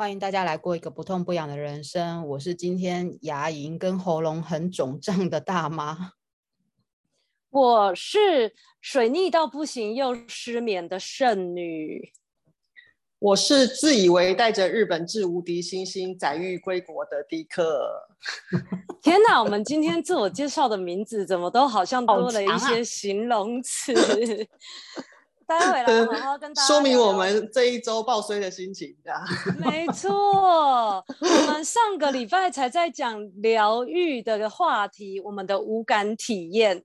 欢迎大家来过一个不痛不痒的人生。我是今天牙龈跟喉咙很肿胀的大妈。我是水逆到不行又失眠的剩女。我是自以为带着日本至无敌星星载誉归国的迪克。天哪，我们今天自我介绍的名字怎么都好像多了一些形容词？待会来好好跟大家说明我们这一周爆衰的心情的。没错，我们上个礼拜才在讲疗愈的话题，我们的无感体验。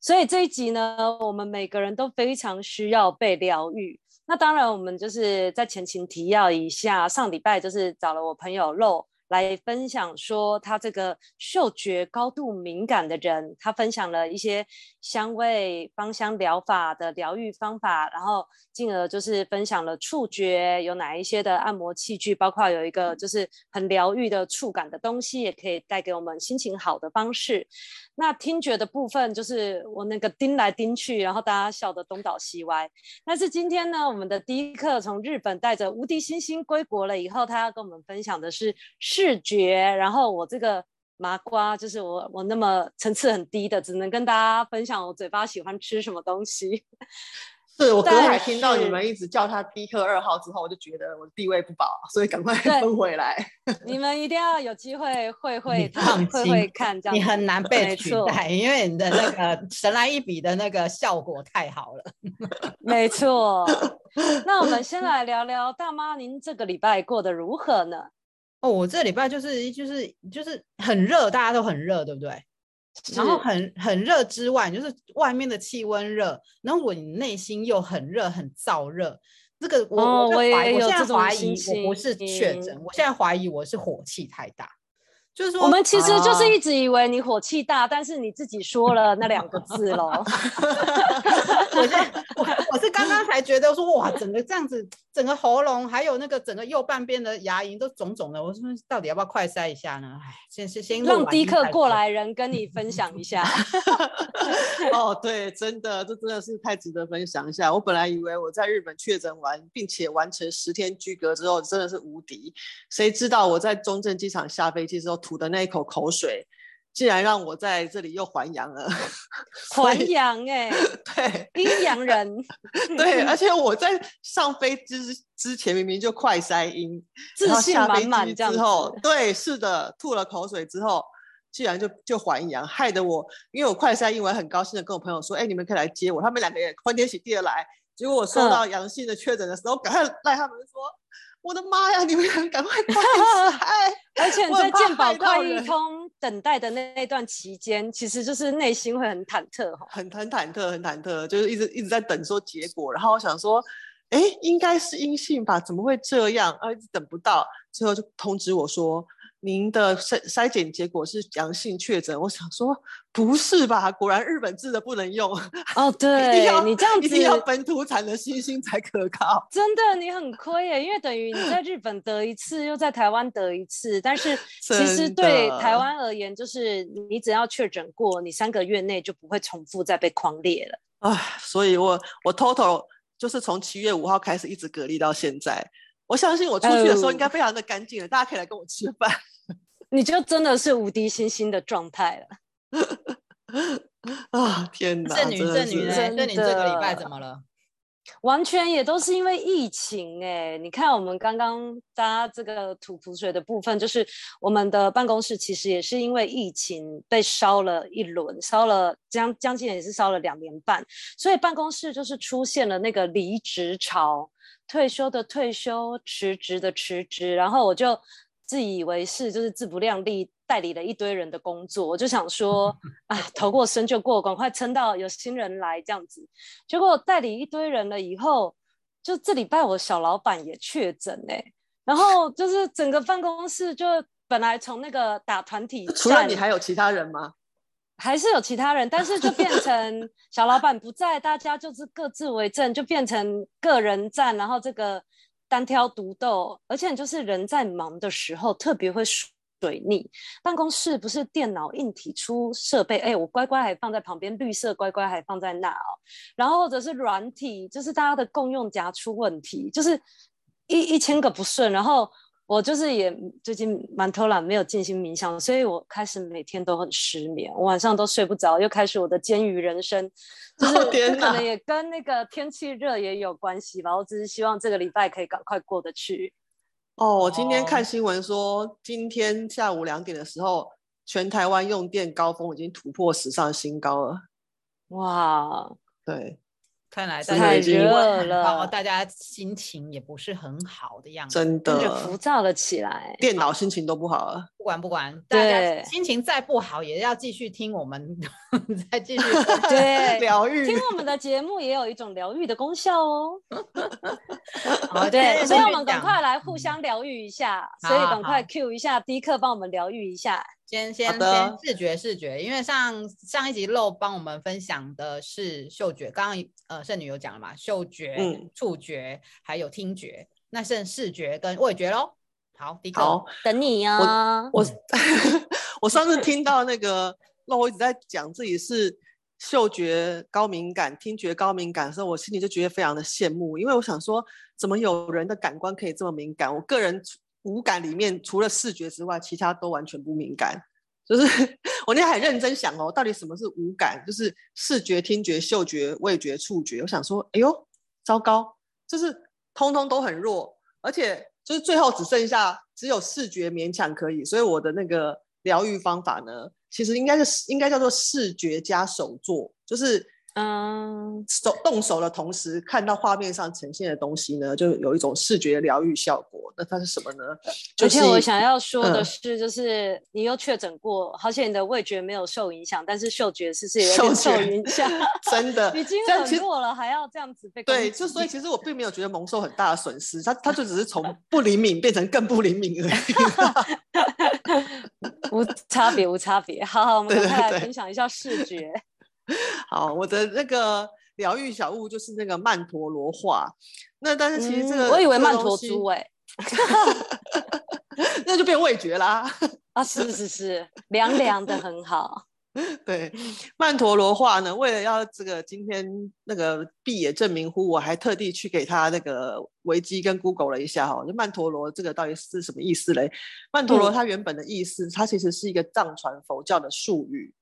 所以这一集呢，我们每个人都非常需要被疗愈。那当然，我们就是在前情提要一下，上礼拜就是找了我朋友肉。来分享说，他这个嗅觉高度敏感的人，他分享了一些香味芳香疗法的疗愈方法，然后进而就是分享了触觉有哪一些的按摩器具，包括有一个就是很疗愈的触感的东西，也可以带给我们心情好的方式。那听觉的部分就是我那个盯来盯去，然后大家笑得东倒西歪。但是今天呢，我们的第一课从日本带着无敌星星归国了以后，他要跟我们分享的是。视觉，然后我这个麻瓜就是我，我那么层次很低的，只能跟大家分享我嘴巴喜欢吃什么东西。是我刚才听到你们一直叫他迪克二号之后，我就觉得我地位不保，所以赶快 分回来。你们一定要有机会会 会他会会看这样，你很难被取代，因为你的那个神来一笔的那个效果太好了。没错，那我们先来聊聊大妈，您这个礼拜过得如何呢？哦，我这礼拜就是就是就是很热，大家都很热，对不对？然后很很热之外，就是外面的气温热，然后我内心又很热，很燥热。这个我、哦、我，我怀疑，我现在怀疑我不是确诊，我现在怀疑我是火气太大。就是说，我们其实就是一直以为你火气大，啊、但是你自己说了那两个字喽。我现我我是刚刚才觉得说哇，整个这样子，整个喉咙还有那个整个右半边的牙龈都肿肿的，我说到底要不要快塞一下呢？哎，先先先让迪克过来人跟你分享一下。哦，对，真的，这真的是太值得分享一下。我本来以为我在日本确诊完，并且完成十天居隔之后，真的是无敌。谁知道我在中正机场下飞机之后。吐的那一口口水，竟然让我在这里又还阳了。还阳哎，对，阴阳人。对，而且我在上飞机之前明明就快筛阴，自信满满这样子。之后，对，是的，吐了口水之后，竟然就就还阳，害得我，因为我快筛阴，我很高兴的跟我朋友说，哎、欸，你们可以来接我。他们两个也欢天喜地的来，结果我收到阳性的确诊的时候，赶快赖他们说。我的妈呀！你们俩赶快快来！而且在健保快易通等待的那那段期间，其实就是内心会很忐忑，很很忐忑，很忐忑，就是一直一直在等说结果。然后我想说，哎，应该是阴性吧？怎么会这样？啊，一直等不到，最后就通知我说。您的筛筛检结果是阳性确诊，我想说不是吧？果然日本制的不能用哦。对，你这样子一定要本土产的星星才可靠。真的，你很亏耶，因为等于你在日本得一次，又在台湾得一次。但是 其实对台湾而言，就是你只要确诊过，你三个月内就不会重复再被框列了。啊，所以我我 total 就是从七月五号开始一直隔离到现在。我相信我出去的时候应该非常的干净了，呃、大家可以来跟我吃饭。你就真的是无敌星星的状态了。啊天哪！剩女剩女呢？那你这个礼拜怎么了？完全也都是因为疫情哎、欸！你看我们刚刚搭这个吐苦水的部分，就是我们的办公室其实也是因为疫情被烧了一轮，烧了将将近也是烧了两年半，所以办公室就是出现了那个离职潮。退休的退休，辞职的辞职，然后我就自以为是，就是自不量力，代理了一堆人的工作。我就想说，啊，头过身就过，赶快撑到有新人来这样子。结果代理一堆人了以后，就这礼拜我小老板也确诊哎，然后就是整个办公室就本来从那个打团体，除了你还有其他人吗？还是有其他人，但是就变 成小老板不在，大家就是各自为政，就变成个人战，然后这个单挑独斗，而且就是人在忙的时候特别会水逆。办公室不是电脑硬体出设备，哎，我乖乖还放在旁边，绿色乖乖还放在那哦，然后或者是软体，就是大家的共用夹出问题，就是一一千个不顺，然后我就是也最近蛮偷懒，没有进行冥想，所以我开始每天都很失眠，我晚上都睡不着，又开始我的煎鱼人生。就是可能也跟那个天气热也有关系吧。我只是希望这个礼拜可以赶快过得去。哦，我今天看新闻说，今天下午两点的时候，全台湾用电高峰已经突破史上新高了。哇，对。看来太热了，大家心情也不是很好的样子，真的浮躁了起来，电脑心情都不好了。不管不管，大家心情再不好，也要继续听我们，再继续 对 疗愈。听我们的节目也有一种疗愈的功效哦。好，对，所以我们赶快来互相疗愈一下，所以赶快 Q 一下迪克帮我们疗愈一下。先先先视觉视觉，因为上上一集漏帮我们分享的是嗅觉，刚刚呃圣女有讲了嘛，嗅觉、嗯、触觉还有听觉，那剩视觉跟味觉喽。好，迪克，好，等你呀、啊。我我，我上次听到那个那我一直在讲自己是嗅觉高敏感、听觉高敏感的时候，我心里就觉得非常的羡慕，因为我想说，怎么有人的感官可以这么敏感？我个人。五感里面除了视觉之外，其他都完全不敏感。就是 我那天很认真想哦，到底什么是五感？就是视觉、听觉、嗅觉、味觉、触觉。我想说，哎呦，糟糕，就是通通都很弱，而且就是最后只剩下只有视觉勉强可以。所以我的那个疗愈方法呢，其实应该是应该叫做视觉加手作，就是。嗯，手动手的同时看到画面上呈现的东西呢，就有一种视觉疗愈效果。那它是什么呢？而且我想要说的是，就是你又确诊过，嗯、好像你的味觉没有受影响，但是嗅觉是是有点受影响。真的，已经很弱了，还要这样子被对，就所以 其实我并没有觉得蒙受很大的损失，它它就只是从不灵敏变成更不灵敏而已，无差别，无差别。好好，我们再来分享一下视觉。好，我的那个疗愈小物就是那个曼陀罗画。那但是其实这个、嗯、我以为曼陀珠哎、欸，那就变味觉啦。啊，是是是，凉凉的很好。对，曼陀罗画呢，为了要这个今天那个毕野证明乎，我还特地去给他那个维基跟 Google 了一下哈，就曼陀罗这个到底是什么意思嘞？曼陀罗它原本的意思，嗯、它其实是一个藏传佛教的术语。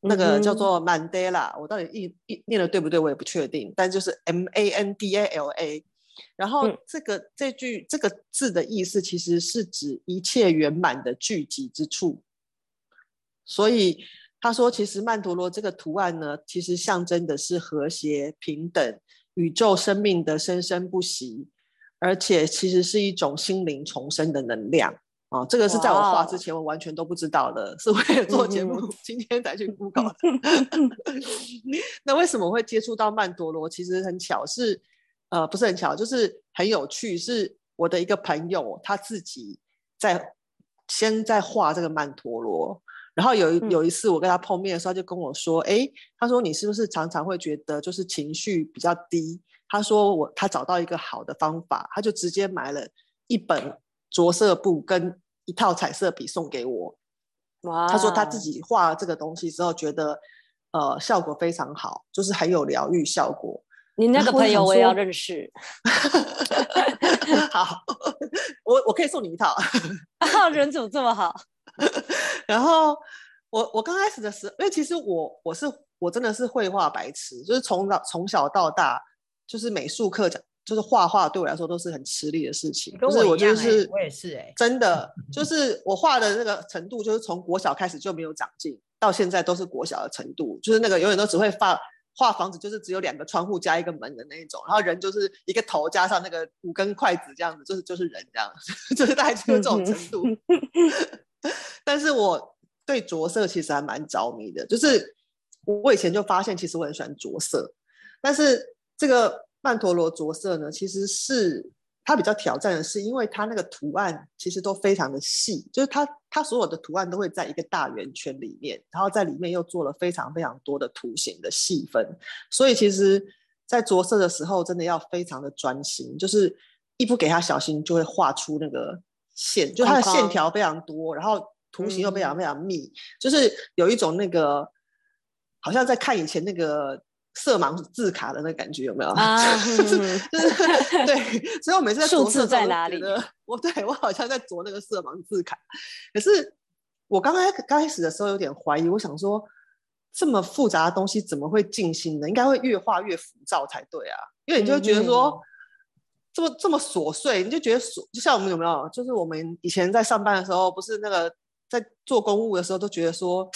那个叫做曼德拉，我到底译译念的对不对？我也不确定。但就是 M A N D A L A，然后这个、嗯、这句这个字的意思其实是指一切圆满的聚集之处。所以他说，其实曼陀罗这个图案呢，其实象征的是和谐、平等、宇宙生命的生生不息，而且其实是一种心灵重生的能量。哦，这个是在我画之前我完全都不知道的，是为了做节目，今天才去 Google 的。那为什么会接触到曼陀罗？其实很巧，是呃不是很巧，就是很有趣。是我的一个朋友，他自己在先在画这个曼陀罗，然后有有一次我跟他碰面的时候，他就跟我说：“哎、嗯，他说你是不是常常会觉得就是情绪比较低？”他说我他找到一个好的方法，他就直接买了一本。着色布跟一套彩色笔送给我，哇！他说他自己画了这个东西之后，觉得呃效果非常好，就是很有疗愈效果。你那个朋友我也要认识。好，我我可以送你一套。人怎么这么好？然后我我刚开始的时候，因为其实我我是我真的是绘画白痴，就是从小从小到大就是美术课讲。就是画画对我来说都是很吃力的事情，跟我一样、欸、就是我就是我也是哎、欸，真的就是我画的那个程度，就是从国小开始就没有长进，到现在都是国小的程度，就是那个永远都只会画画房子，就是只有两个窗户加一个门的那一种，然后人就是一个头加上那个五根筷子这样子，就是就是人这样，就是大概就是这种程度。但是我对着色其实还蛮着迷的，就是我以前就发现其实我很喜欢着色，但是这个。曼陀罗着色呢，其实是它比较挑战的是，因为它那个图案其实都非常的细，就是它它所有的图案都会在一个大圆圈里面，然后在里面又做了非常非常多的图形的细分，所以其实，在着色的时候真的要非常的专心，就是一不给它小心就会画出那个线，就它的线条非常多，然后图形又非常非常密，嗯、就是有一种那个好像在看以前那个。色盲字卡的那感觉有没有？啊，就是 对，所以我每次在数字在哪里？我对我好像在啄那个色盲字卡，可是我刚开刚开始的时候有点怀疑，我想说这么复杂的东西怎么会进心呢？应该会越画越浮躁才对啊，因为你就会觉得说。嗯这么这么琐碎，你就觉得琐，就像我们有没有？就是我们以前在上班的时候，不是那个在做公务的时候，都觉得说，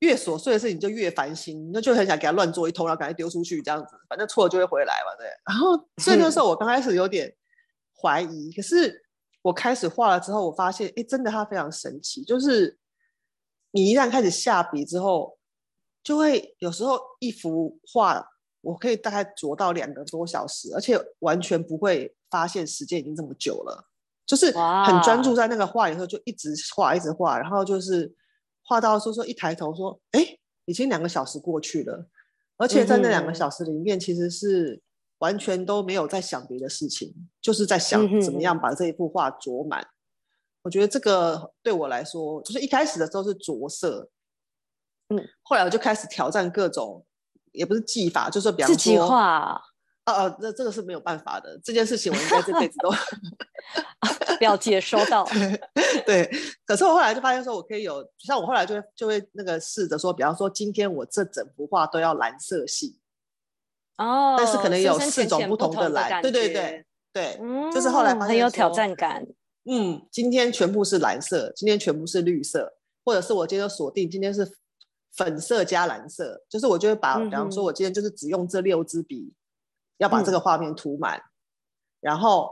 越琐碎的事情就越烦心，那就很想给他乱做一通，然后赶快丢出去，这样子，反正错了就会回来嘛，对。然后 所以那时候我刚开始有点怀疑，可是我开始画了之后，我发现，哎，真的它非常神奇，就是你一旦开始下笔之后，就会有时候一幅画。我可以大概琢到两个多小时，而且完全不会发现时间已经这么久了，就是很专注在那个画里头，就一直画一直画，然后就是画到说说一抬头说，哎，已经两个小时过去了，而且在那两个小时里面，其实是完全都没有在想别的事情，就是在想怎么样把这一幅画着满。我觉得这个对我来说，就是一开始的时候是着色，嗯，后来我就开始挑战各种。也不是技法，就是比方说自己画，哦哦，那这个是没有办法的。这件事情我应该这辈子都 了解收到。对，可是我后来就发现说，我可以有，像我后来就会就会那个试着说，比方说今天我这整幅画都要蓝色系哦，但是可能有四种不同的蓝，对对对对，嗯，就是后来发现很有挑战感。嗯，今天全部是蓝色，今天全部是绿色，或者是我今天锁定今天是。粉色加蓝色，就是我就会把，比方说，我今天就是只用这六支笔，嗯、要把这个画面涂满，嗯，然后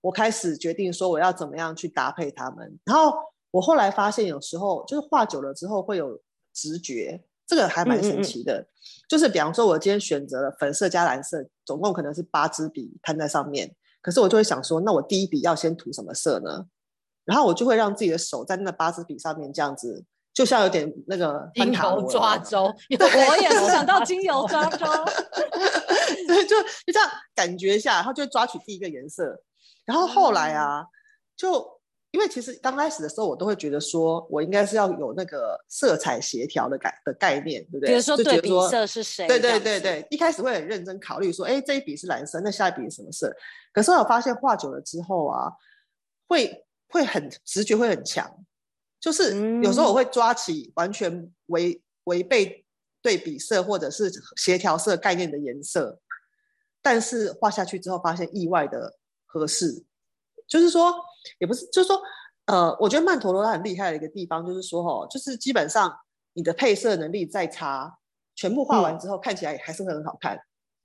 我开始决定说我要怎么样去搭配它们。然后我后来发现，有时候就是画久了之后会有直觉，这个还蛮神奇的。嗯嗯嗯，就是比方说，我今天选择了粉色加蓝色，总共可能是八支笔摊在上面，可是我就会想说，那我第一笔要先涂什么色呢？然后我就会让自己的手在那八支笔上面这样子。就像有点那个精油抓周，我也是想到精油抓周，对，就就这样感觉一下，然后就抓取第一个颜色，然后后来啊，嗯、就因为其实刚开始的时候，我都会觉得说我应该是要有那个色彩协调的概的概念，对不对？比如说对比色是谁？对对对对，一开始会很认真考虑说，哎，这一笔是蓝色，那下一笔是什么色？可是我发现画久了之后啊，会会很直觉会很强。就是有时候我会抓起完全违违背对比色或者是协调色概念的颜色，但是画下去之后发现意外的合适。就是说，也不是，就是说，呃，我觉得曼陀罗它很厉害的一个地方，就是说，哦，就是基本上你的配色能力再差，全部画完之后看起来还是会很好看。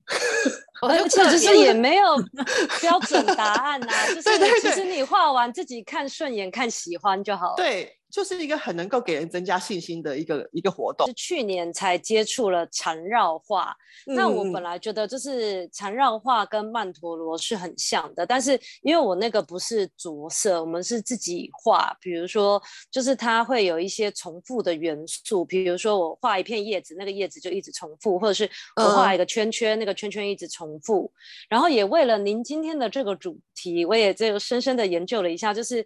而且就是也没有 标准答案呐、啊，就是其实你画完自己看顺眼、看喜欢就好了。对。就是一个很能够给人增加信心的一个一个活动。是去年才接触了缠绕画，嗯，那我本来觉得就是缠绕画跟曼陀罗是很像的，但是因为我那个不是着色，我们是自己画。比如说，就是它会有一些重复的元素，比如说我画一片叶子，那个叶子就一直重复，或者是我画一个圈圈，嗯，那个圈圈一直重复。然后也为了您今天的这个主题，我也这个深深的研究了一下，就是。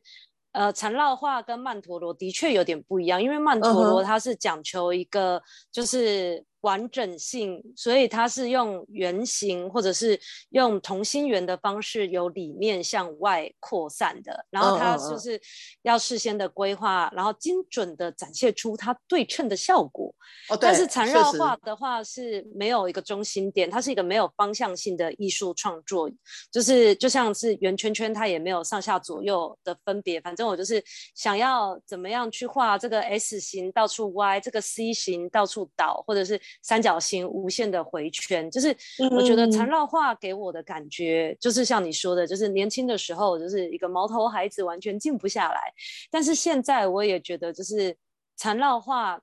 呃，缠绕画跟曼陀罗的确有点不一样，因为曼陀罗它是讲求一个就是。完整性，所以它是用圆形或者是用同心圆的方式，由里面向外扩散的。然后它就是要事先的规划，然后精准的展现出它对称的效果。哦，但是缠绕画的话是没有一个中心点，它是一个没有方向性的艺术创作，就是就像是圆圈圈，它也没有上下左右的分别。反正我就是想要怎么样去画这个 S 型到处歪，这个 C 型到处倒，或者是。三角形无限的回圈，就是我觉得缠绕画给我的感觉，就是像你说的，就是年轻的时候就是一个毛头孩子，完全静不下来。但是现在我也觉得，就是缠绕画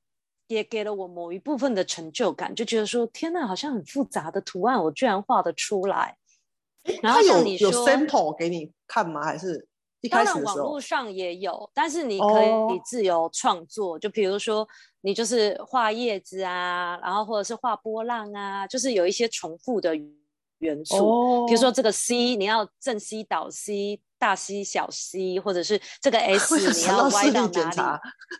也给了我某一部分的成就感，就觉得说，天呐，好像很复杂的图案，我居然画得出来。然后像你说，有 sample 给你看吗？还是？当然，网络上也有，但是你可以自由创作。Oh. 就比如说，你就是画叶子啊，然后或者是画波浪啊，就是有一些重复的元素，哦比如说这个 C 你要正 C 倒 C。大 C 小 C，或者是这个 S 你要歪到哪里？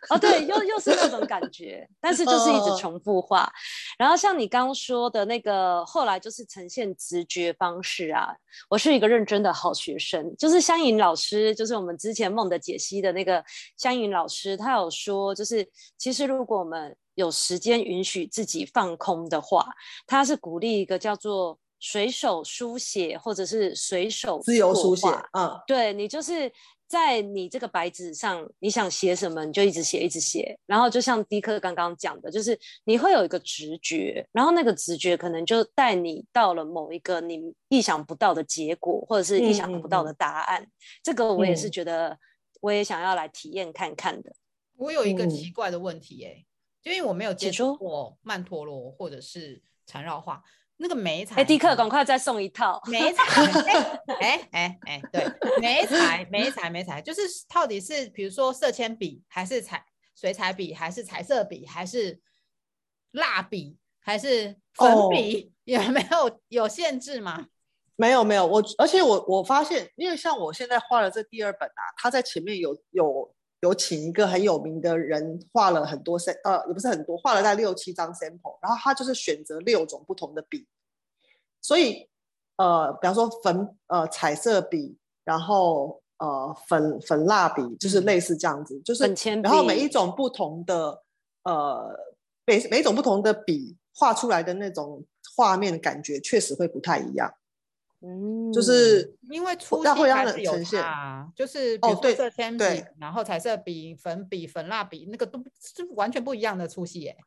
哦，对，又 又是那种感觉，但是就是一直重复画。哦、然后像你刚刚说的那个，后来就是呈现直觉方式啊。我是一个认真的好学生，就是香吟老师，就是我们之前梦的解析的那个香吟老师，他有说，就是其实如果我们有时间允许自己放空的话，他是鼓励一个叫做。随手书写，或者是随手自由书写，嗯，对，你就是在你这个白纸上，你想写什么，你就一直写，一直写。然后就像迪克刚刚讲的，就是你会有一个直觉，然后那个直觉可能就带你到了某一个你意想不到的结果，或者是意想不到的答案。嗯嗯、这个我也是觉得，我也想要来体验看看的。我有一个奇怪的问题、欸，哎、嗯，就因为我没有接触过曼陀罗或者是缠绕画。那个美彩，哎，迪克，赶快再送一套美彩，哎哎哎，对，美彩美彩美彩，就是到底是比如说色铅笔，还是彩水彩笔，还是彩色笔，还是蜡笔，还是粉笔，哦、有没有有限制吗？没有没有，我而且我我发现，因为像我现在画的这第二本啊，它在前面有有。有请一个很有名的人画了很多 s 呃，也不是很多，画了大概六七张 sample，然后他就是选择六种不同的笔，所以呃，比方说粉呃彩色笔，然后呃粉粉蜡笔，就是类似这样子，嗯、就是然后每一种不同的呃每每一种不同的笔画出来的那种画面感觉确实会不太一样。嗯，就是因为粗细还是有差，就是比如说色铅笔，然后彩色笔、粉笔、粉蜡笔，那个都是完全不一样的粗细耶。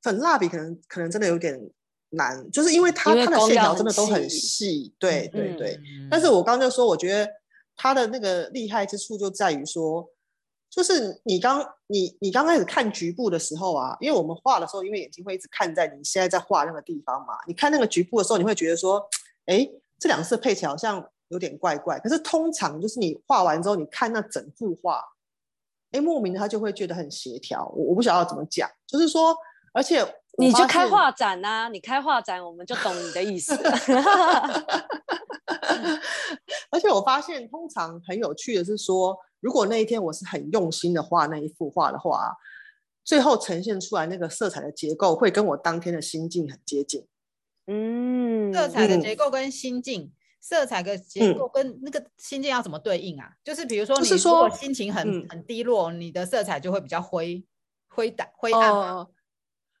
粉蜡笔可能可能真的有点难，就是因为它它的线条真的都很细，对对对。但是我刚刚就说，我觉得它的那个厉害之处就在于说，就是你刚你你刚开始看局部的时候啊，因为我们画的时候，因为眼睛会一直看在你现在在画那个地方嘛，你看那个局部的时候，你会觉得说，哎。这两色配起来好像有点怪怪，可是通常就是你画完之后，你看那整幅画，哎，莫名的他就会觉得很协调。我我不晓得要怎么讲，就是说，而且你就开画展呐、啊，你开画展，我们就懂你的意思。而且我发现，通常很有趣的是说，如果那一天我是很用心的画那一幅画的话，最后呈现出来那个色彩的结构会跟我当天的心境很接近。嗯，色彩的结构跟心境，嗯、色彩的结构跟那个心境要怎么对应啊？嗯、就是比如说，你如果心情很、嗯、很低落，你的色彩就会比较灰灰淡灰暗、呃。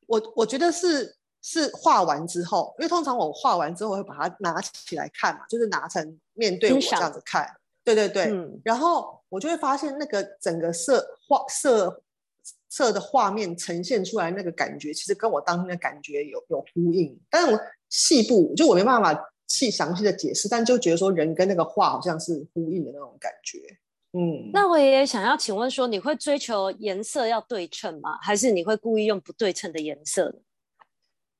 我我觉得是是画完之后，因为通常我画完之后会把它拿起来看嘛，就是拿成面对我这样子看。对对对，嗯、然后我就会发现那个整个色画色色的画面呈现出来那个感觉，其实跟我当天的感觉有有呼应，但是我。细部就我没办法细详细的解释，但就觉得说人跟那个画好像是呼应的那种感觉。嗯，那我也想要请问说，你会追求颜色要对称吗？还是你会故意用不对称的颜色呢？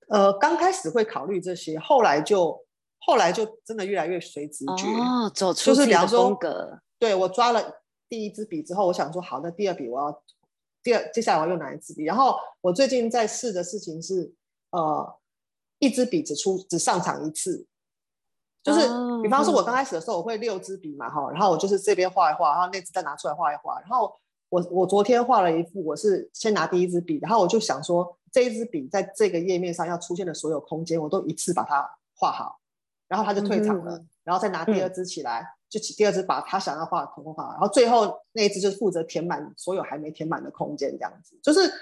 呃，刚开始会考虑这些，后来就后来就真的越来越随直觉哦，走出自己的风格。对，我抓了第一支笔之后，我想说好，那第二笔我要第二接下来我要用哪一支笔？然后我最近在试的事情是呃。一支笔只出只上场一次，就是、oh, 比方说，我刚开始的时候我会六支笔嘛，哈、嗯，然后我就是这边画一画，然后那支再拿出来画一画。然后我我昨天画了一幅，我是先拿第一支笔，然后我就想说，这一支笔在这个页面上要出现的所有空间，我都一次把它画好，然后他就退场了，嗯、然后再拿第二支起来，嗯、就起第二支把他想要画的空画好，然后最后那一支就是负责填满所有还没填满的空间，这样子，就是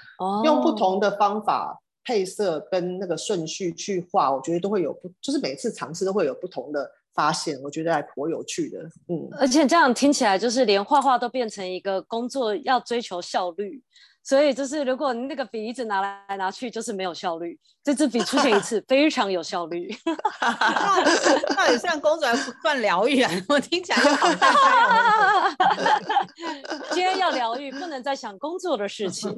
用不同的方法。Oh. 配色跟那个顺序去画，我觉得都会有不，就是每次尝试都会有不同的发现，我觉得还颇有趣的。嗯，而且这样听起来，就是连画画都变成一个工作，要追求效率。所以就是，如果你那个笔一直拿来拿去，就是没有效率。这支笔出现一次，非常有效率。到底算工作还是算疗愈啊？我听起来就好像。今天要疗愈，不能再想工作的事情。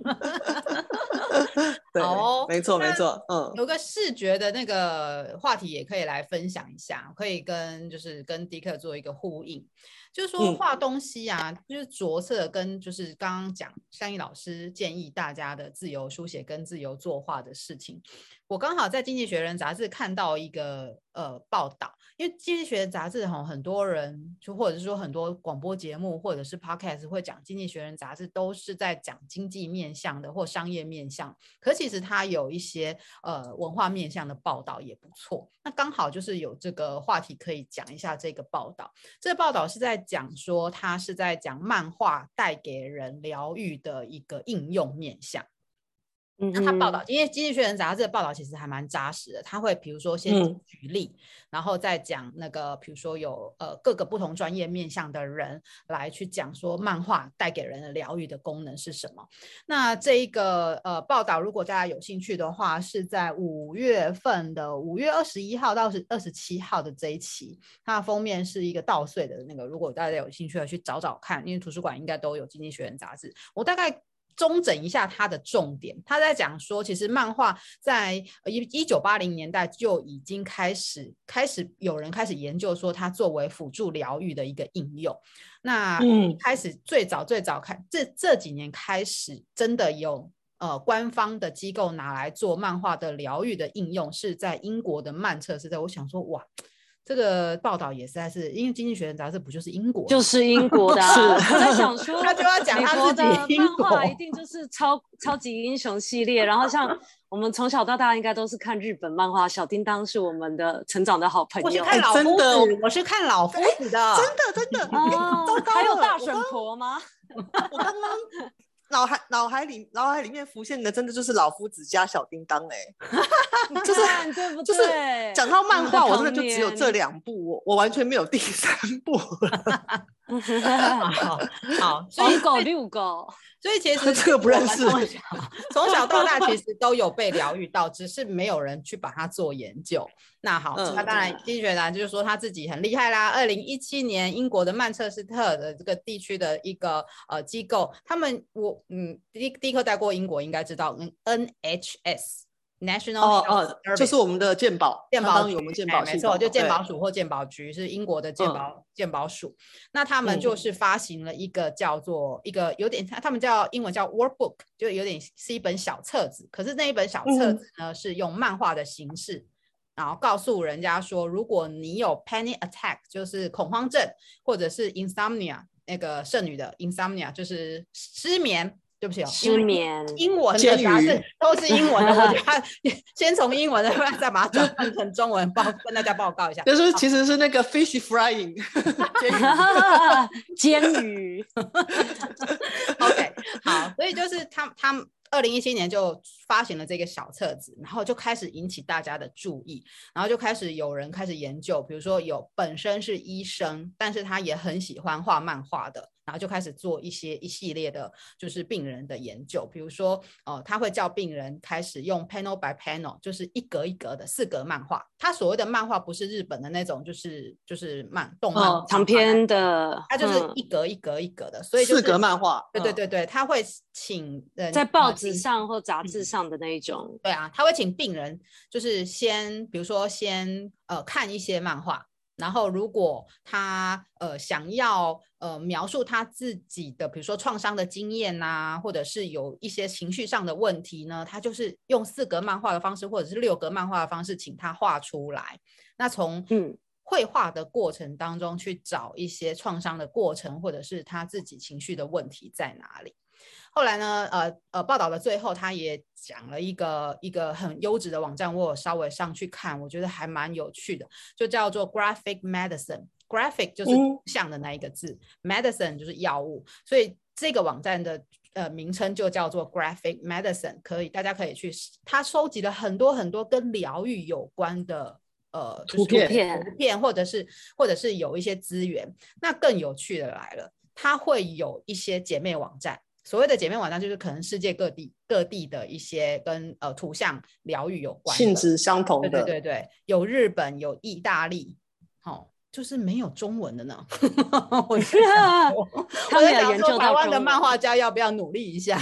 对，哦、没错没错。嗯，有个视觉的那个话题也可以来分享一下，可以跟就是跟迪克做一个呼应。就是说画东西啊，嗯、就是着色跟就是刚刚讲山一老师建议大家的自由书写跟自由作画的事情，我刚好在《经济学人》杂志看到一个呃报道，因为《经济学人》杂志哈，很多人就或者是说很多广播节目或者是 podcast 会讲《经济学人》杂志，都是在讲经济面向的或商业面向，可其实它有一些呃文化面向的报道也不错。那刚好就是有这个话题可以讲一下这个报道。这个报道是在讲说，它是在讲漫画带给人疗愈的一个应用面向。那他报道，因为《经济学人》杂志的报道其实还蛮扎实的。他会比如说先举例，嗯、然后再讲那个，比如说有呃各个不同专业面向的人来去讲说漫画带给人的疗愈的功能是什么。那这一个呃报道，如果大家有兴趣的话，是在五月份的五月二十一号到是二十七号的这一期，它的封面是一个稻穗的那个。如果大家有兴趣的去找找看，因为图书馆应该都有《经济学人》杂志。我大概。综整一下它的重点，他在讲说，其实漫画在一一九八零年代就已经开始开始有人开始研究说它作为辅助疗愈的一个应用。那开始最早最早开这这几年开始真的有呃官方的机构拿来做漫画的疗愈的应用，是在英国的曼彻斯特。我想说哇。这个报道也实在是，因为《经济学人》杂志不就是英国，就是英国的、啊。是我在想说，他就要讲他自己的漫画，一定就是超超级英雄系列。然后像我们从小到大应该都是看日本漫画，小叮当是我们的成长的好朋友。我是看老夫子，欸、我是看老夫子的，真的真的。哦，还有大婶婆吗？我刚刚。脑海脑海里脑海里面浮现的，真的就是老夫子加小叮当哎、欸，就是对不对？就是讲到漫画，我真的就只有这两部，我我完全没有第三部了。好，好，所以狗遛狗，所以其实 这个不认识。从小到大其实都有被疗愈到，只是没有人去把它做研究。那好，那当然，经济学人就是说他自己很厉害啦。二零一七年，英国的曼彻斯特的这个地区的一个呃机构，他们我嗯第第一课带过英国，应该知道，嗯，NHS。National 哦哦，就是我们的鉴宝，鉴宝有我们健保，没错，就鉴宝署或鉴宝局是英国的鉴宝鉴宝署。那他们就是发行了一个叫做一个有点，他们叫英文叫 Workbook，就有点是一本小册子。可是那一本小册子呢，是用漫画的形式，然后告诉人家说，如果你有 Panic Attack，就是恐慌症，或者是 Insomnia，那个剩女的 Insomnia，就是失眠。对不起哦，失眠。英文的答是都是英文的，我觉得 先从英文的，再把它转换成中文报跟大家报告一下。就是其实是那个 fish frying，煎 鱼。OK，好，所以就是他他们。二零一七年就发行了这个小册子，然后就开始引起大家的注意，然后就开始有人开始研究，比如说有本身是医生，但是他也很喜欢画漫画的，然后就开始做一些一系列的，就是病人的研究，比如说，呃，他会叫病人开始用 panel by panel，就是一格一格的四格漫画。他所谓的漫画不是日本的那种，就是就是漫动漫、哦、长篇的，他就是一格一格一格的，所以、就是、四格漫画。对对对对，他会请人在报。纸上或杂志上的那一种、嗯，对啊，他会请病人，就是先，比如说先呃看一些漫画，然后如果他呃想要呃描述他自己的，比如说创伤的经验呐、啊，或者是有一些情绪上的问题呢，他就是用四格漫画的方式，或者是六格漫画的方式，请他画出来。那从嗯绘画的过程当中去找一些创伤的过程，或者是他自己情绪的问题在哪里。后来呢，呃呃，报道的最后，他也讲了一个一个很优质的网站，我有稍微上去看，我觉得还蛮有趣的，就叫做 Graphic Medicine。Graphic 就是像的那一个字，嗯，Medicine 就是药物，所以这个网站的呃名称就叫做 Graphic Medicine。可以，大家可以去，他收集了很多很多跟疗愈有关的呃图片，图片或者是或者是有一些资源。那更有趣的来了，它会有一些姐妹网站。所谓的姐妹网站，就是可能世界各地各地的一些跟呃图像疗愈有关性质相同的，对对对对，有日本有意大利，好、哦，就是没有中文的呢。我在想说，他们有研究台湾的漫画家要不要努力一下？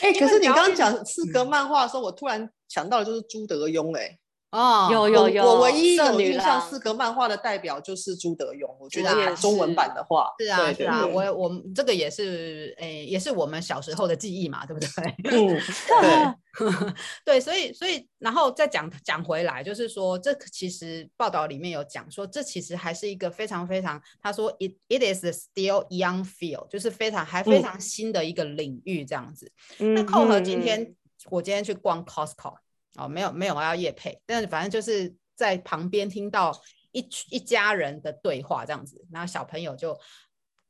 哎、欸，可是你刚刚讲四格漫画的时候，我突然想到的就是朱德庸、欸，哎。哦，有有有，我唯一有印象四格漫画的代表就是朱德庸，我觉得中文版的话，是啊是啊，我我这个也是诶，也是我们小时候的记忆嘛，对不对？嗯，对。对，所以所以然后再讲讲回来，就是说这其实报道里面有讲说，这其实还是一个非常非常，他说 it it is still young field，就是非常还非常新的一个领域这样子。嗯、那扣合今天、嗯、我今天去逛 Costco 哦，没有没有要夜配，但是反正就是在旁边听到一一家人的对话这样子，然后小朋友就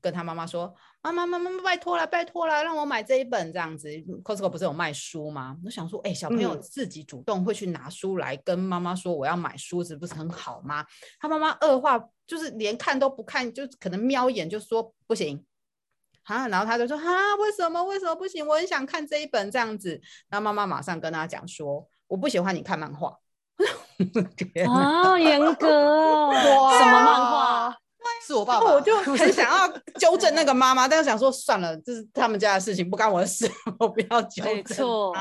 跟他妈妈说。妈妈妈妈，拜托了，拜托了，让我买这一本这样子。Costco 不是有卖书吗？我想说，哎、欸，小朋友自己主动会去拿书来跟妈妈说我要买书子，不是很好吗？他妈妈二话就是连看都不看，就可能瞄一眼就说不行啊，然后他就说啊，为什么为什么不行？我很想看这一本这样子。然后妈妈马上跟他讲说，我不喜欢你看漫画。啊，严格哦，什么漫画？是我爸爸，我就很想要纠正那个妈妈，但是想说算了，这是他们家的事情，不干我的事，我不要纠正。没错，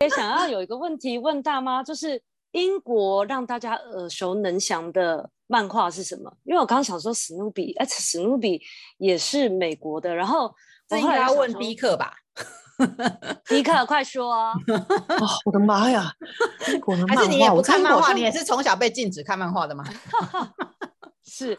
也想要有一个问题问大妈，就是英国让大家耳熟能详的漫画是什么？因为我刚刚想说史努比，哎，史努比也是美国的，然后这应该要问迪克吧？迪克，快说 我的妈呀！英国的漫画，还是你也不看漫画？你也是从小被禁止看漫画的吗？是。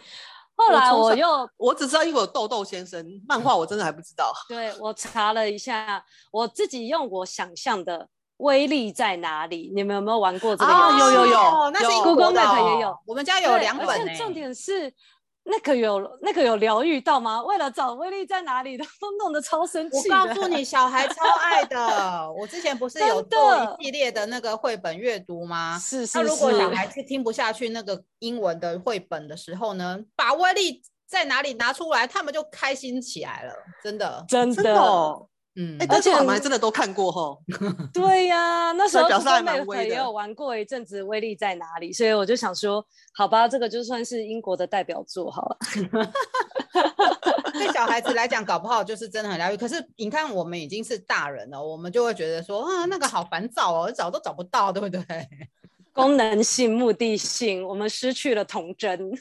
后来我又我，我只知道因为有豆豆先生漫画，我真的还不知道。对，我查了一下，我自己用我想象的威力在哪里？你们有没有玩过这个游戏？啊？有有有，那是英国的也有，我们家有两本，欸。重点是。那个有那个有疗愈到吗？为了找威力在哪里，都弄得超生气。我告诉你，小孩超爱的。我之前不是 有做一系列的那个绘本阅读吗？是是。那如果小孩子听不下去那个英文的绘本的时候呢，把威力在哪里拿出来，他们就开心起来了。真的，真的。真的哦嗯，而且我们还真的都看过哈。对呀、啊，那时候小妹妹也有玩过一阵子《威力在哪里》，所以我就想说，好吧，这个就算是英国的代表作好了。对小孩子来讲，搞不好就是真的很疗愈。可是你看，我们已经是大人了，我们就会觉得说，啊，那个好烦躁哦，找都找不到，对不对？功能性、目的性，我们失去了童真。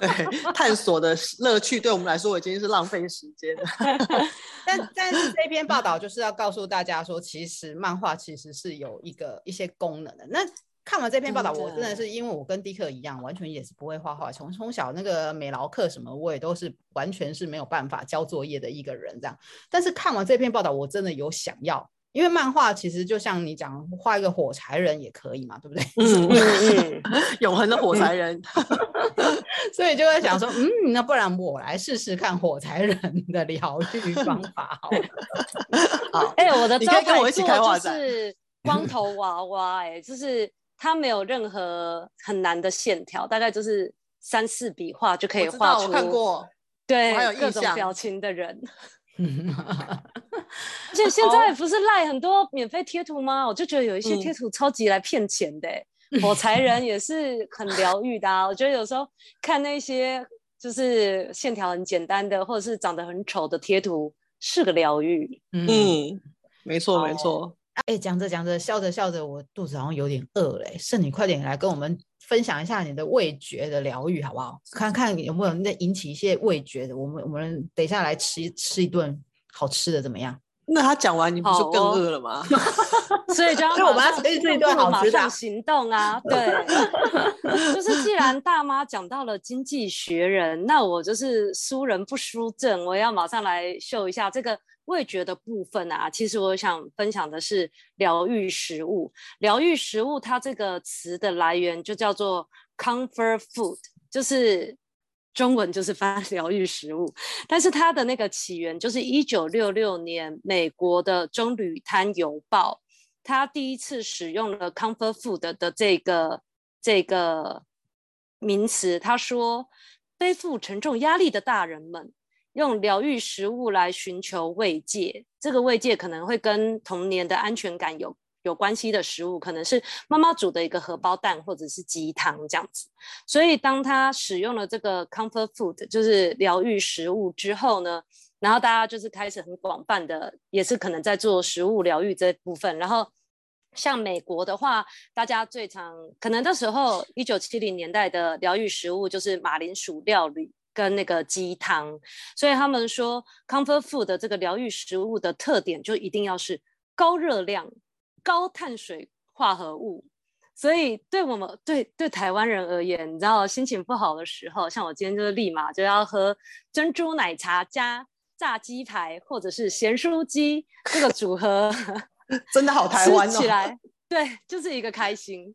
对，探索的乐趣对我们来说已经是浪费时间了。但但是这篇报道就是要告诉大家说，其实漫画其实是有一个一些功能的。那看完这篇报道，我真的是因为我跟迪克一样，完全也是不会画画，从从小那个美劳课什么，我也都是完全是没有办法交作业的一个人这样。但是看完这篇报道，我真的有想要。因为漫画其实就像你讲，画一个火柴人也可以嘛，对不对？嗯嗯，永恒的火柴人，所以就会想说，嗯，那不然我来试试看火柴人的疗愈方法好了。好，哎、欸，我的招牌作就是 光头娃娃、欸，哎，就是他没有任何很难的线条，大概就是三四笔画就可以画出。我看过，对，还有各种表情的人。而且现在不是赖很多免费贴图吗？我就觉得有一些贴图超级来骗钱的、火柴 人也是很疗愈的啊。我觉得有时候看那些就是线条很简单的，或者是长得很丑的贴图，是个疗愈。嗯，没错没错。哎、欸，讲着讲着，笑着笑着，我肚子好像有点饿嘞、欸。圣女，快点来跟我们分享一下你的味觉的疗愈，好不好？看看有没有那引起一些味觉的。我们我们等一下来吃吃一顿好吃的，怎么样？那他讲完，你不就更饿了吗？哦、所以就要我们要这一顿好吃的，行动啊！对，就是既然大妈讲到了《经济学人》，那我就是输人不输阵，我要马上来秀一下这个。味觉的部分啊，其实我想分享的是疗愈食物。疗愈食物，它这个词的来源就叫做 comfort food，就是中文就是发 疗愈食物。但是它的那个起源就是一九六六年美国的《棕榈滩邮报》，它第一次使用了 comfort food 的这个这个名词。他说，背负沉重压力的大人们。用疗愈食物来寻求慰藉，这个慰藉可能会跟童年的安全感有有关系的食物，可能是妈妈煮的一个荷包蛋或者是鸡汤这样子。所以当他使用了这个 comfort food，就是疗愈食物之后呢，然后大家就是开始很广泛的，也是可能在做食物疗愈这部分。然后像美国的话，大家最常可能那时候一九七零年代的疗愈食物就是马铃薯料理。跟那个鸡汤，所以他们说 comfort food 的这个疗愈食物的特点就一定要是高热量、高碳水化合物。所以对我们对对台湾人而言，你知道心情不好的时候，像我今天就是立马就要喝珍珠奶茶加炸鸡排，或者是咸酥鸡这个组合，真的好台湾哦。吃起来对，就是一个开心。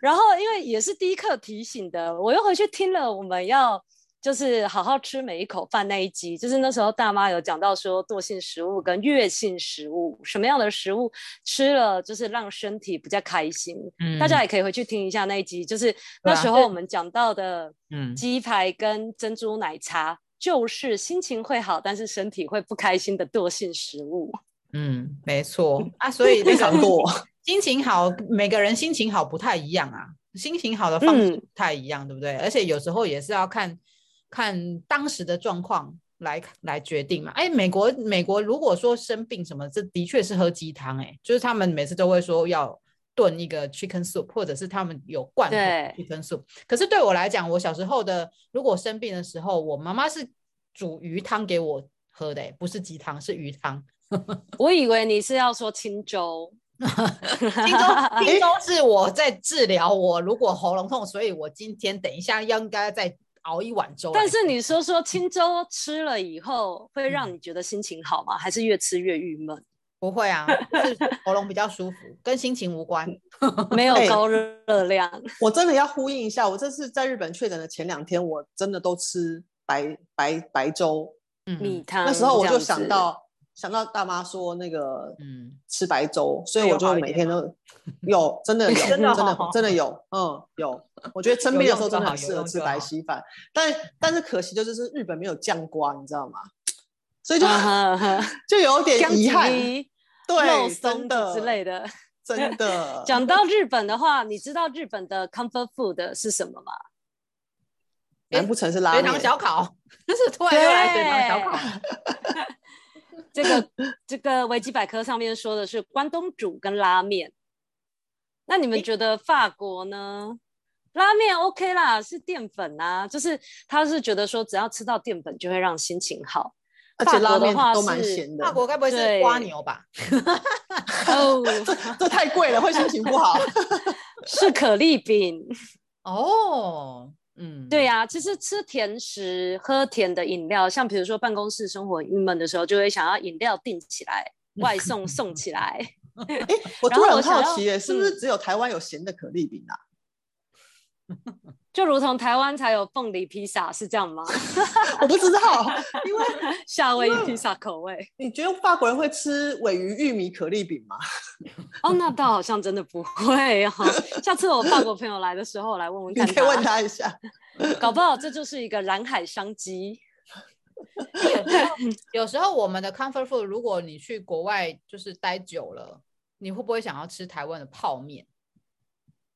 然后因为也是第一课提醒的，我又回去听了我们要。就是好好吃每一口饭那一集，就是那时候大妈有讲到说惰性食物跟悦性食物，什么样的食物吃了就是让身体比较开心。嗯，大家也可以回去听一下那一集，就是那时候我们讲到的，嗯，鸡排跟珍珠奶茶就是心情会好，但是身体会不开心的惰性食物。嗯，没错 啊，所以非常多 心情好，每个人心情好不太一样啊，心情好的方式不太一样，嗯、对不对？而且有时候也是要看。看当时的状况来来决定嘛。哎，美国美国如果说生病什么，这的确是喝鸡汤。哎，就是他们每次都会说要炖一个 chicken soup，或者是他们有罐头 chicken soup。可是对我来讲，我小时候的如果生病的时候，我妈妈是煮鱼汤给我喝的，不是鸡汤，是鱼汤。我以为你是要说清粥，清粥清粥是我在治疗我如果喉咙痛，所以我今天等一下要应该在。熬一碗粥，但是你说说清粥吃了以后会让你觉得心情好吗？嗯、还是越吃越郁闷？不会啊，是喉咙比较舒服，跟心情无关，没有 高热量、欸。我真的要呼应一下，我这次在日本确诊的前两天，我真的都吃白白白粥、米汤。那时候我就想到。想到大妈说那个，嗯，吃白粥，所以我就每天都有，真的有，真的真的有，嗯，有。我觉得 生病的时候真的很适合吃白稀饭，但但是可惜就是是日本没有酱瓜，你知道吗？所以就就有点遗憾，对，真的之类的，真的。讲到日本的话，你知道日本的 comfort food 是什么吗？难不成是拉面？小烤，就是突然又来小烤。这个这个维基百科上面说的是关东煮跟拉面，那你们觉得法国呢？拉面 OK 啦，是淀粉啊，就是他是觉得说只要吃到淀粉就会让心情好。而且拉面都蛮咸的。法国该不会是蜗牛吧？哦，这这太贵了，会心情不好。是可丽饼哦。嗯，对呀、啊，其实吃甜食、喝甜的饮料，像比如说办公室生活郁闷的时候，就会想要饮料订起来，外送送起来。哎，我突然很好奇，哎，是不是只有台湾有咸的可丽饼啊？就如同台湾才有凤梨披萨，是这样吗？我不知道，因为夏威夷披萨口味。你觉得法国人会吃鮪鱼玉米可丽饼吗？哦，那倒好像真的不会哈。下次我法国朋友来的时候，我来问问看。你可以问他一下，搞不好这就是一个蓝海商机。有时候我们的 comfort food，如果你去国外就是待久了，你会不会想要吃台湾的泡面？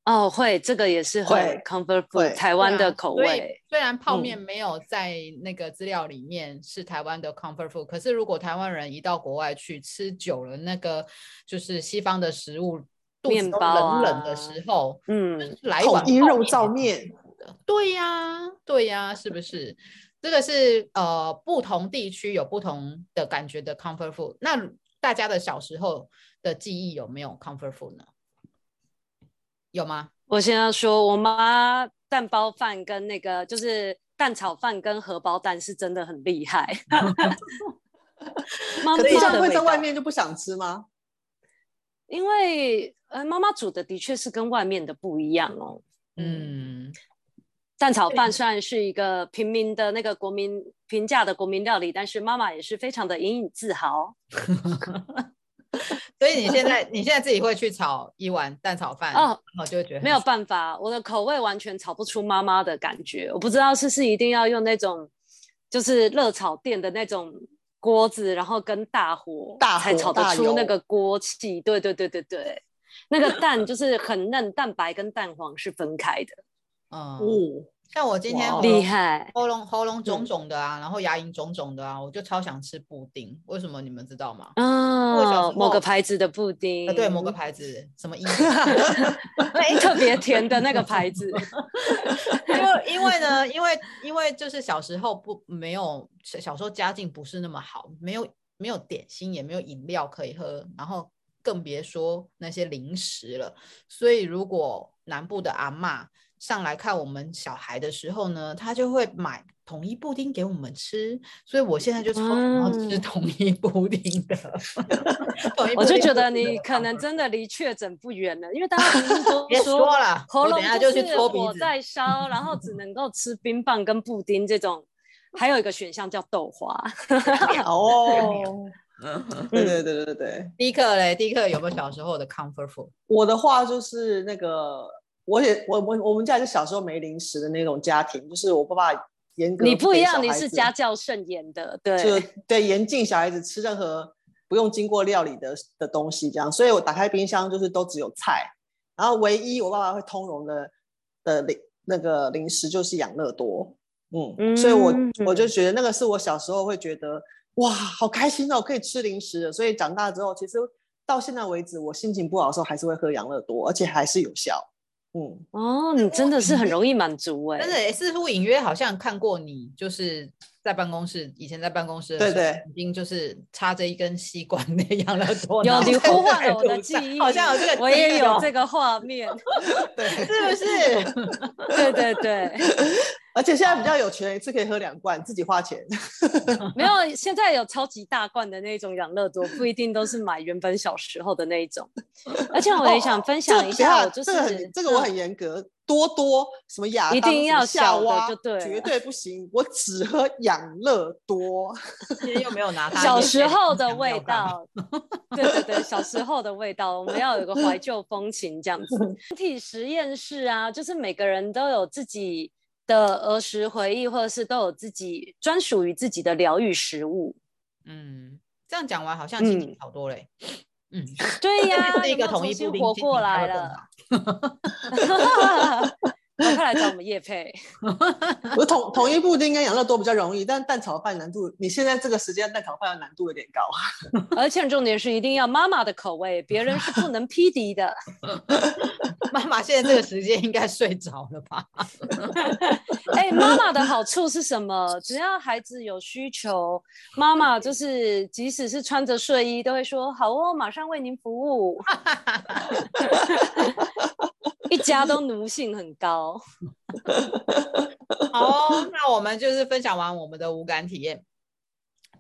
哦，会，这个也是会 comfort food 台湾的口味。虽然泡面没有在那个资料里面是台湾的 comfort food，、嗯、可是如果台湾人一到国外去吃久了，那个就是西方的食物，肚子冷冷的时候，嗯，来一碗一肉燥面。对呀，对呀，是不是？这个是呃，不同地区有不同的感觉的 comfort food。那大家的小时候的记忆有没有 comfort food 呢？有吗？我先要说，我妈蛋包饭跟那个就是蛋炒饭跟荷包蛋是真的很厉害。妈妈这样会在外面就不想吃吗？因为呃，妈妈煮的的确是跟外面的不一样哦。嗯，蛋炒饭虽然是一个平民的那个国民平价的国民料理，但是妈妈也是非常的引以自豪。所以你现在你现在自己会去炒一碗蛋炒饭哦，我就会觉得没有办法，我的口味完全炒不出妈妈的感觉。我不知道是是一定要用那种就是热炒店的那种锅子，然后跟大火大才炒得出那个锅气。对对对对对，那个蛋就是很嫩，蛋白跟蛋黄是分开的。嗯。哦像我今天厉害，喉咙喉咙肿肿的啊，然后牙龈肿肿的啊，我就超想吃布丁。为什么你们知道吗？哦，某个牌子的布丁。对，某个牌子，什么意思？特别甜的那个牌子。因为因为呢，因为因为就是小时候不没有小时候家境不是那么好，没有没有点心，也没有饮料可以喝，然后更别说那些零食了。所以如果南部的阿嬷上来看我们小孩的时候呢，他就会买。统一布丁给我们吃，所以我现在就超想要吃统一布丁的。嗯、我就觉得你可能真的离确诊不远了，因为大 家不是都说了，喉咙就是火在烧，然后只能够吃冰棒跟布丁这种。还有一个选项叫豆花。哦，对对对对对。第一课嘞，第一课有没有小时候的 comfort food？我的话就是那个，我也我我我们家是小时候没零食的那种家庭，就是我爸爸。严格，你不一样，你是家教甚严的，对，就对严禁小孩子吃任何不用经过料理的的东西，这样，所以我打开冰箱就是都只有菜，然后唯一我爸爸会通融的的零那个零食就是养乐多，嗯，嗯，所以我我就觉得那个是我小时候会觉得哇，好开心哦，可以吃零食的，所以长大之后，其实到现在为止，我心情不好的时候还是会喝养乐多，而且还是有效。嗯哦，你真的是很容易满足 哎、欸，真的似乎隐约好像看过你，就是在办公室，以前在办公室的时候，对对，已经就是插着一根吸管那样了。有你呼唤了我的记忆，好像有这个，我也有这个画面，对，是不是？对对对。而且现在比较有钱，一次可以喝两罐，自己花钱。没有，现在有超级大罐的那种养乐多，不一定都是买原本小时候的那一种。而且我也想分享一下，我就是、哦、这个很这个我很严格，嗯、多多什么亚当，一定要小的就对，绝对不行，我只喝养乐多。今天又没有拿它。小时候的味道，对对对，小时候的味道，我们要有个怀旧风情这样子。人体实验室啊，就是每个人都有自己。的儿时回忆，或者是都有自己专属于自己的疗愈食物。嗯，这样讲完好像心情好多嘞。嗯，嗯对呀，一个统一布丁活过来了。快来找我们业配。我统统一布丁跟养乐多比较容易，但蛋炒饭难度，你现在这个时间蛋炒饭的难度有点高。而且重点是一定要妈妈的口味，别人是不能匹敌的。妈妈现在这个时间应该睡着了吧？哎、欸，妈妈的好处是什么？只要孩子有需求，妈妈就是即使是穿着睡衣，都会说好哦，马上为您服务。一家都奴性很高。好，那我们就是分享完我们的五感体验。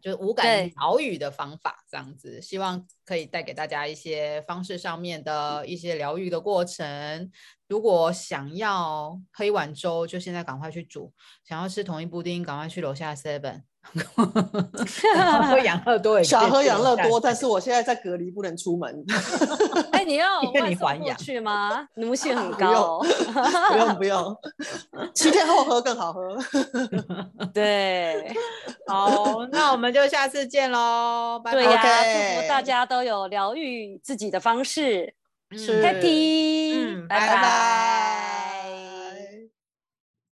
就是无感疗愈的方法，这样子，希望可以带给大家一些方式上面的一些疗愈的过程。如果想要喝一碗粥，就现在赶快去煮；想要吃同一布丁，赶快去楼下 Seven。喝养乐多，想喝养乐多，但是我现在在隔离，不能出门。哎、欸，你要外送过去吗？奴性很高、哦，不用不用，七天后喝更好喝。对，好，那我们就下次见喽，拜拜。对呀、啊，祝福大家都有疗愈自己的方式。是，Happy，拜拜。